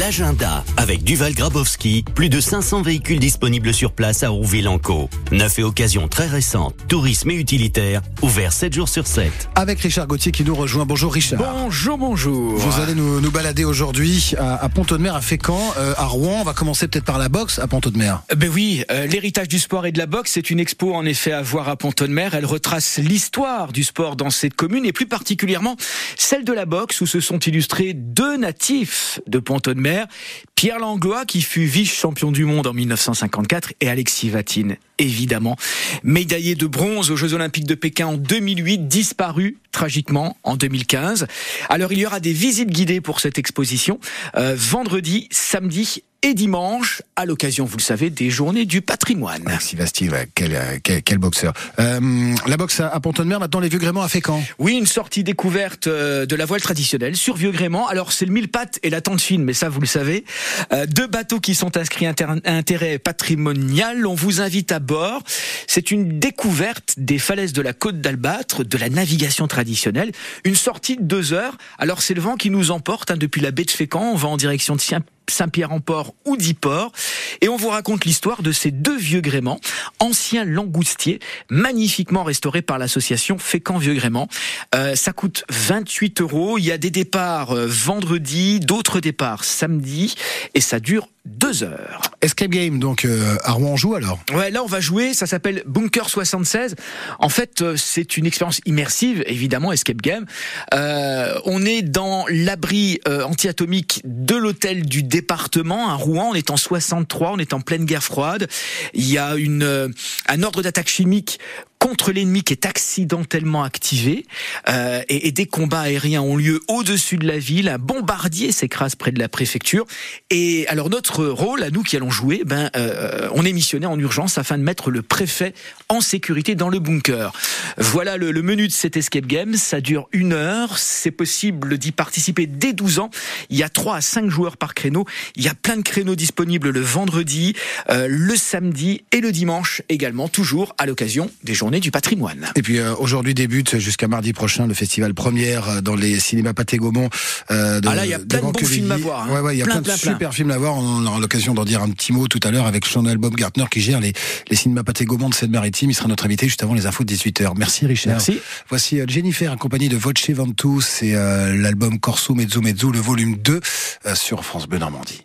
L'agenda avec Duval Grabowski, plus de 500 véhicules disponibles sur place à Rouville-en-Caux. Neuf et occasions très récentes, tourisme et utilitaire, ouvert 7 jours sur 7. Avec Richard Gauthier qui nous rejoint. Bonjour Richard. Bonjour, bonjour. Vous allez nous, nous balader aujourd'hui à, à Pont-de-Mer, à Fécamp, euh, à Rouen. On va commencer peut-être par la boxe à Pont-de-Mer. Ben oui, euh, l'héritage du sport et de la boxe, c'est une expo en effet à voir à Pont-de-Mer. Elle retrace l'histoire du sport dans cette commune et plus particulièrement celle de la boxe où se sont illustrés deux natifs de Pierre Langlois qui fut vice-champion du monde en 1954 et Alexis Vatine, évidemment, médaillé de bronze aux Jeux Olympiques de Pékin en 2008, disparu tragiquement en 2015. Alors il y aura des visites guidées pour cette exposition euh, vendredi, samedi et dimanche, à l'occasion, vous le savez, des journées du patrimoine. Bastille, ouais, quel, euh, quel, quel boxeur. Euh, la boxe à, Pont-de-Mer, maintenant les vieux gréments à Fécamp. Oui, une sortie découverte euh, de la voile traditionnelle sur Vieux Grément. Alors c'est le mille pattes et la tente fine, mais ça vous le savez. Euh, deux bateaux qui sont inscrits à intérêt patrimonial. On vous invite à bord. C'est une découverte des falaises de la côte d'Albâtre, de la navigation traditionnelle. Une sortie de deux heures. Alors c'est le vent qui nous emporte hein, depuis la baie de Fécamp. On va en direction de Saint- Saint-Pierre-en-Port ou d'Yport. Et on vous raconte l'histoire de ces deux vieux gréments, anciens langoustiers, magnifiquement restaurés par l'association Fécamp Vieux Gréments. Euh, ça coûte 28 euros. Il y a des départs euh, vendredi, d'autres départs samedi, et ça dure deux heures. Escape Game, donc euh, à Rouen on joue alors? Ouais, là on va jouer, ça s'appelle Bunker 76. En fait, euh, c'est une expérience immersive, évidemment, escape game. Euh, on est dans l'abri anti-atomique de l'hôtel du département à Rouen. On est en 63, on est en pleine guerre froide. Il y a une un ordre d'attaque chimique contre l'ennemi qui est accidentellement activé euh, et, et des combats aériens ont lieu au-dessus de la ville. Un bombardier s'écrase près de la préfecture. Et alors notre rôle, à nous qui allons jouer, ben euh, on est missionné en urgence afin de mettre le préfet en sécurité dans le bunker. Voilà le, le menu de cet escape game. Ça dure une heure. C'est possible d'y participer dès 12 ans. Il y a 3 à 5 joueurs par créneau. Il y a plein de créneaux disponibles le vendredi, euh, le samedi et le dimanche également, toujours à l'occasion des journées du patrimoine. Et puis euh, aujourd'hui débute jusqu'à mardi prochain le festival première euh, dans les cinémas Pathé Gaumont. Euh, de, Ah là, il y a plein de bons films à voir, hein. Ouais, ouais, il y a Plein, plein, de plein. super films à voir. On aura l'occasion d'en dire un petit mot tout à l'heure avec Chanel Baumgartner qui gère les, les cinémas Pathé Gaumont de Seine-Maritime. Il sera notre invité juste avant les infos de 18h. Merci Richard. Merci. Voici euh, Jennifer accompagnée de Voce Ventus et euh, l'album Corso Mezzo Mezzo, le volume 2 euh, sur France Bleu Normandie.